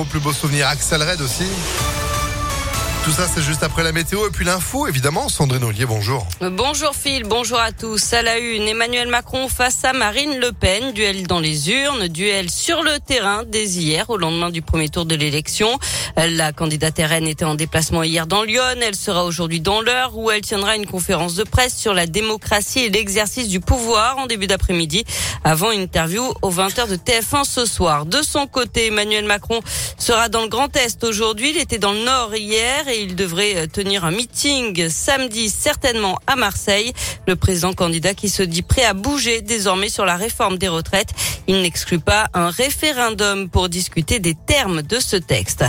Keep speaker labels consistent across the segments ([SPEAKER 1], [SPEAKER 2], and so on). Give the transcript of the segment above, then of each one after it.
[SPEAKER 1] Au plus beau souvenir, Axel Red aussi. Tout ça, c'est juste après la météo et puis l'info, évidemment. Sandrine Ollier, bonjour.
[SPEAKER 2] Bonjour Phil, bonjour à tous. À la une, Emmanuel Macron face à Marine Le Pen. Duel dans les urnes, duel sur le terrain dès hier, au lendemain du premier tour de l'élection. La candidate RN était en déplacement hier dans Lyon. Elle sera aujourd'hui dans l'heure où elle tiendra une conférence de presse sur la démocratie et l'exercice du pouvoir en début d'après-midi avant une interview aux 20h de TF1 ce soir. De son côté, Emmanuel Macron sera dans le Grand Est aujourd'hui. Il était dans le Nord hier et il devrait euh, tenir un meeting samedi certainement à Marseille. Le président candidat qui se dit prêt à bouger désormais sur la réforme des retraites. Il n'exclut pas un référendum pour discuter des termes de ce texte.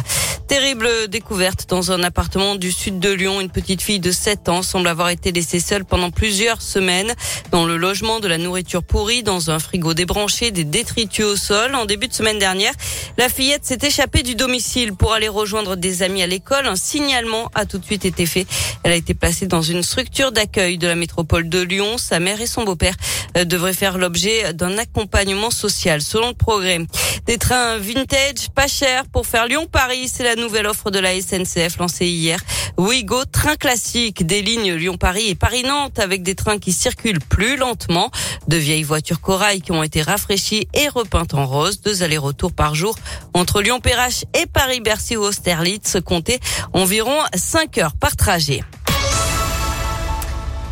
[SPEAKER 2] Terrible découverte dans un appartement du sud de Lyon. Une petite fille de 7 ans semble avoir été laissée seule pendant plusieurs semaines dans le logement de la nourriture pourrie, dans un frigo débranché, des détritus au sol. En début de semaine dernière, la fillette s'est échappée du domicile pour aller rejoindre des amis à l'école. Un signalement a tout de suite été fait. Elle a été placée dans une structure d'accueil de la métropole de Lyon. Sa mère et son beau-père euh, devraient faire l'objet d'un accompagnement social, selon le progrès. Des trains vintage, pas chers pour faire Lyon-Paris. C'est la nouvelle offre de la SNCF lancée hier. Ouigo, train classique des lignes Lyon-Paris et Paris-Nantes avec des trains qui circulent plus lentement. De vieilles voitures corail qui ont été rafraîchies et repeintes en rose. Deux allers-retours par jour entre Lyon-Perrache et Paris-Bercy ou Austerlitz. Comptez environ 5 heures par trajet.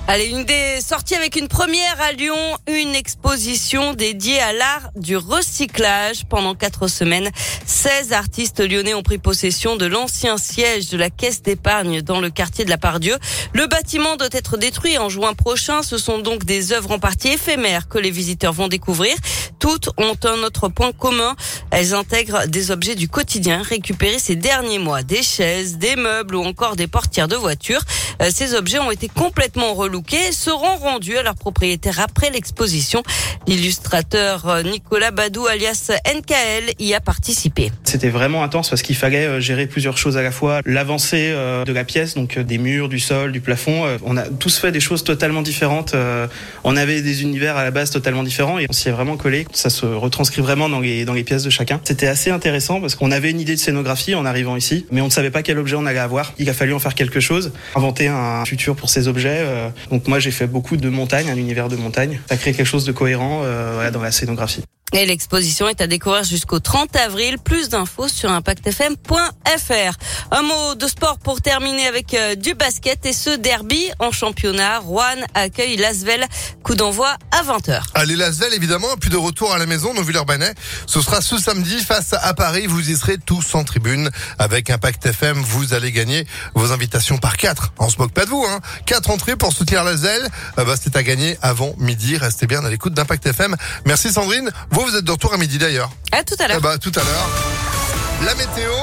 [SPEAKER 2] Allez, une des sorties avec une première à Lyon, une exposition dédiée à l'art du recyclage. Pendant quatre semaines, 16 artistes lyonnais ont pris possession de l'ancien siège de la caisse d'épargne dans le quartier de la Pardieu. Le bâtiment doit être détruit en juin prochain. Ce sont donc des œuvres en partie éphémères que les visiteurs vont découvrir. Toutes ont un autre point commun. Elles intègrent des objets du quotidien récupérés ces derniers mois. Des chaises, des meubles ou encore des portières de voitures. Euh, ces objets ont été complètement relookés et seront rendus à leurs propriétaires après l'exposition. L'illustrateur euh, Nicolas Badou alias NKL y a participé.
[SPEAKER 3] C'était vraiment intense parce qu'il fallait euh, gérer plusieurs choses à la fois. L'avancée de la pièce, donc des murs, du sol, du plafond. On a tous fait des choses totalement différentes. On avait des univers à la base totalement différents et on s'y est vraiment collé. Ça se retranscrit vraiment dans les, dans les pièces de chacun. C'était assez intéressant parce qu'on avait une idée de scénographie en arrivant ici, mais on ne savait pas quel objet on allait avoir. Il a fallu en faire quelque chose, inventer un futur pour ces objets. Euh, donc moi j'ai fait beaucoup de montagne, un univers de montagne. Ça crée quelque chose de cohérent euh, dans la scénographie.
[SPEAKER 2] Et l'exposition est à découvrir jusqu'au 30 avril. Plus d'infos sur impactfm.fr. Un mot de sport pour terminer avec euh, du basket et ce derby en championnat. Rouen accueille Lasvel. Coup d'envoi à 20h.
[SPEAKER 1] Allez Lasvel évidemment, puis de retour à la maison dans Villeurbanais. Ce sera ce samedi face à Paris. Vous y serez tous en tribune avec Impact FM. Vous allez gagner vos invitations par quatre. On se moque pas de vous, hein. Quatre entrées pour soutenir Lasvel. Euh, bah, c'est à gagner avant midi. Restez bien à l'écoute d'Impact FM. Merci Sandrine. Vous êtes de retour à midi d'ailleurs.
[SPEAKER 2] À tout à l'heure.
[SPEAKER 1] Bah, tout à l'heure. La météo.